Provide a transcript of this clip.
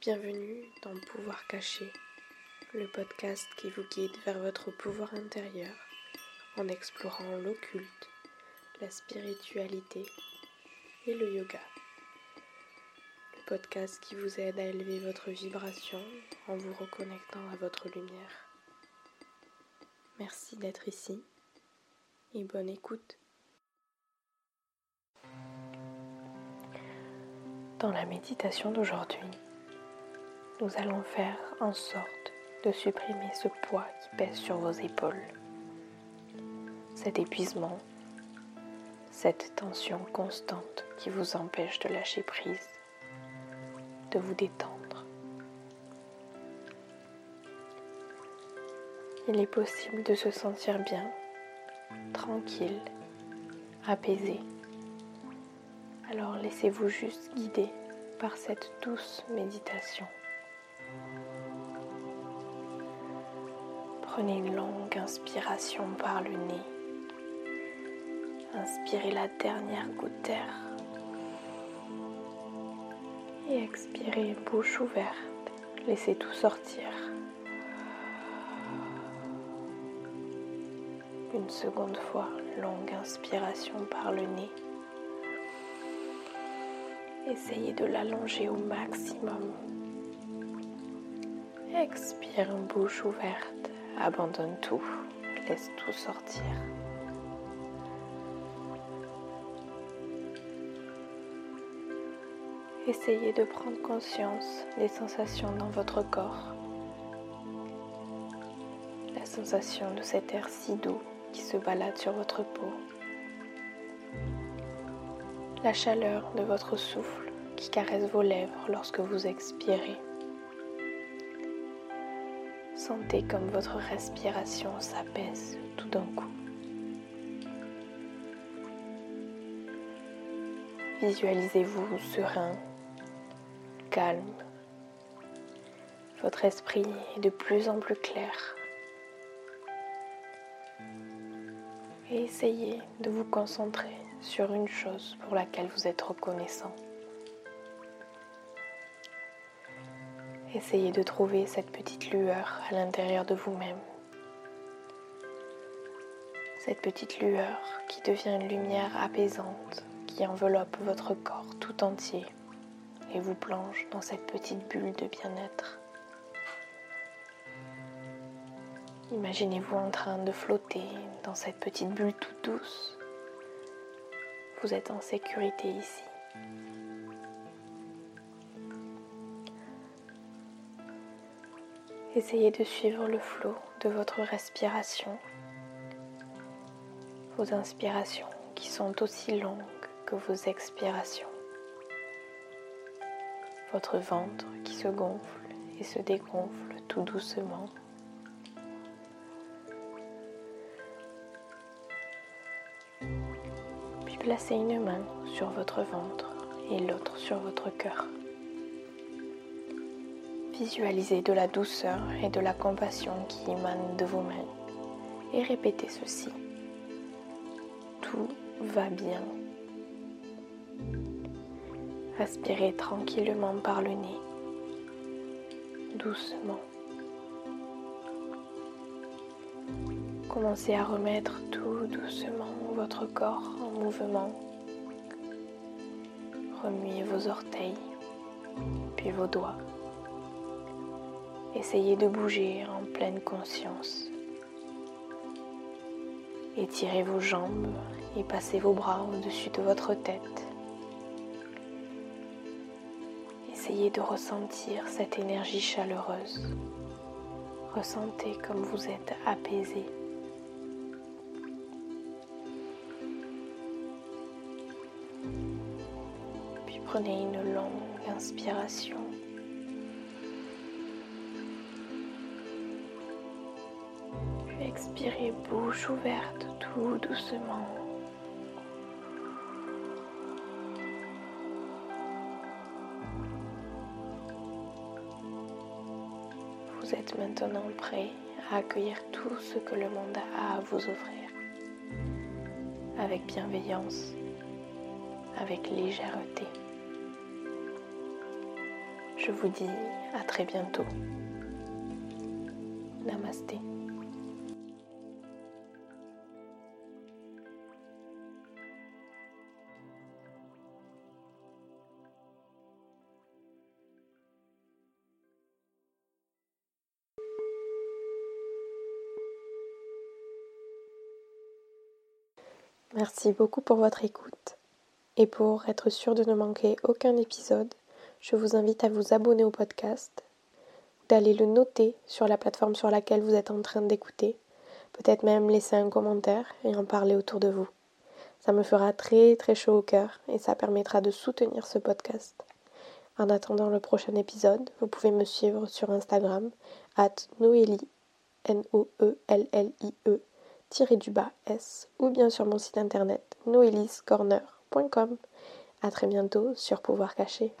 Bienvenue dans Pouvoir caché, le podcast qui vous guide vers votre pouvoir intérieur en explorant l'occulte, la spiritualité et le yoga. Le podcast qui vous aide à élever votre vibration en vous reconnectant à votre lumière. Merci d'être ici et bonne écoute. Dans la méditation d'aujourd'hui, nous allons faire en sorte de supprimer ce poids qui pèse sur vos épaules, cet épuisement, cette tension constante qui vous empêche de lâcher prise, de vous détendre. Il est possible de se sentir bien, tranquille, apaisé alors laissez-vous juste guider par cette douce méditation. Prenez une longue inspiration par le nez. Inspirez la dernière goutte d'air. Et expirez bouche ouverte. Laissez tout sortir. Une seconde fois, longue inspiration par le nez. Essayez de l'allonger au maximum. Expire, bouche ouverte. Abandonne tout. Laisse tout sortir. Essayez de prendre conscience des sensations dans votre corps. La sensation de cet air si doux qui se balade sur votre peau la chaleur de votre souffle qui caresse vos lèvres lorsque vous expirez. Sentez comme votre respiration s'apaise tout d'un coup. Visualisez-vous serein, calme. Votre esprit est de plus en plus clair. Et essayez de vous concentrer sur une chose pour laquelle vous êtes reconnaissant. Essayez de trouver cette petite lueur à l'intérieur de vous-même. Cette petite lueur qui devient une lumière apaisante qui enveloppe votre corps tout entier et vous plonge dans cette petite bulle de bien-être. Imaginez-vous en train de flotter dans cette petite bulle toute douce vous êtes en sécurité ici. Essayez de suivre le flot de votre respiration, vos inspirations qui sont aussi longues que vos expirations, votre ventre qui se gonfle et se dégonfle tout doucement. placez une main sur votre ventre et l'autre sur votre cœur. Visualisez de la douceur et de la compassion qui émanent de vos mains et répétez ceci. Tout va bien. Aspirez tranquillement par le nez, doucement. Commencez à remettre tout doucement votre corps en mouvement. Remuez vos orteils, puis vos doigts. Essayez de bouger en pleine conscience. Étirez vos jambes et passez vos bras au-dessus de votre tête. Essayez de ressentir cette énergie chaleureuse. Ressentez comme vous êtes apaisé. Prenez une longue inspiration. Expirez bouche ouverte tout doucement. Vous êtes maintenant prêt à accueillir tout ce que le monde a à vous offrir avec bienveillance, avec légèreté. Je vous dis à très bientôt. Namasté. Merci beaucoup pour votre écoute. Et pour être sûr de ne manquer aucun épisode, je vous invite à vous abonner au podcast, d'aller le noter sur la plateforme sur laquelle vous êtes en train d'écouter, peut-être même laisser un commentaire et en parler autour de vous. Ça me fera très très chaud au cœur et ça permettra de soutenir ce podcast. En attendant le prochain épisode, vous pouvez me suivre sur Instagram, at Noélie, N-O-E-L-L-I-E, du bas S ou bien sur mon site internet noeliscorner.com. À très bientôt sur Pouvoir Caché.